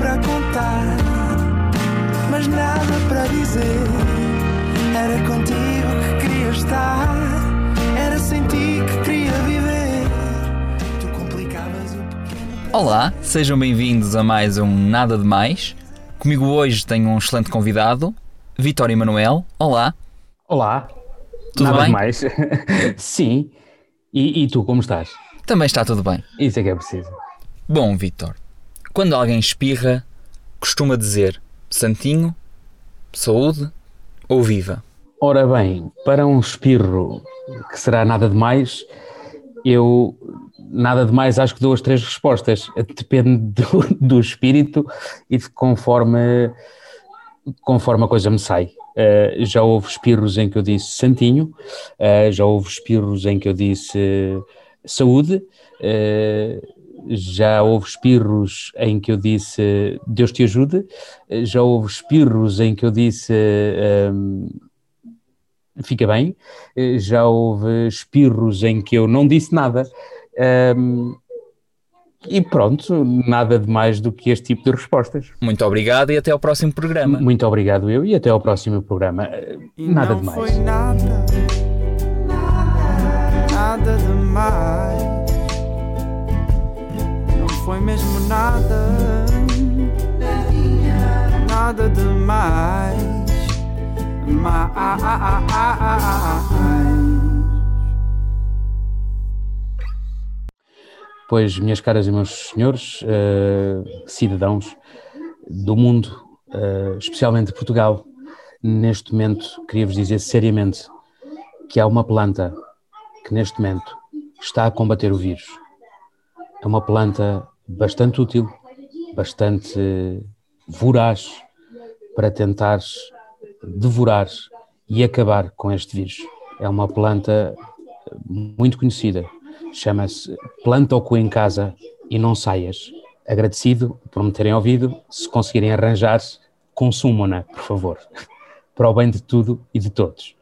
para contar, mas nada para dizer. Era contigo que queria estar, era sem ti que queria viver. Tu complicavas o pequeno. Olá, sejam bem-vindos a mais um Nada de Mais. Comigo hoje tenho um excelente convidado, Vitória Emanuel. Olá, Olá. Tudo Nada bem? demais. Sim. E, e tu, como estás? também está tudo bem. Isso é que é preciso. Bom, Vitor, quando alguém espirra, costuma dizer santinho, saúde ou viva. Ora bem, para um espirro que será nada demais, eu nada demais acho que dou as três respostas. Depende do, do espírito e de conforme, conforme a coisa me sai. Eh, já houve espirros em que eu disse santinho, eh, já houve espirros em que eu disse eh, saúde, eh, já houve espirros em que eu disse Deus te ajude, eh, já houve espirros em que eu disse ehm, fica bem, eh, já houve espirros em que eu não disse nada. e pronto, nada de mais do que este tipo de respostas. Muito obrigado e até ao próximo programa. Muito obrigado eu e até ao próximo programa. Eh, E Nada não de mais. Foi mesmo nada, nada demais. Mais. Pois, minhas caras e meus senhores, eh, cidadãos do mundo, eh, especialmente de Portugal, neste momento queria-vos dizer seriamente que há uma planta que neste momento está a combater o vírus. É uma planta bastante útil, bastante voraz para tentar devorar e acabar com este vírus. É uma planta muito conhecida, chama-se Planta o cu em casa e não saias. Agradecido por me terem ouvido, se conseguirem arranjar, consumam-na, por favor, para o bem de tudo e de todos.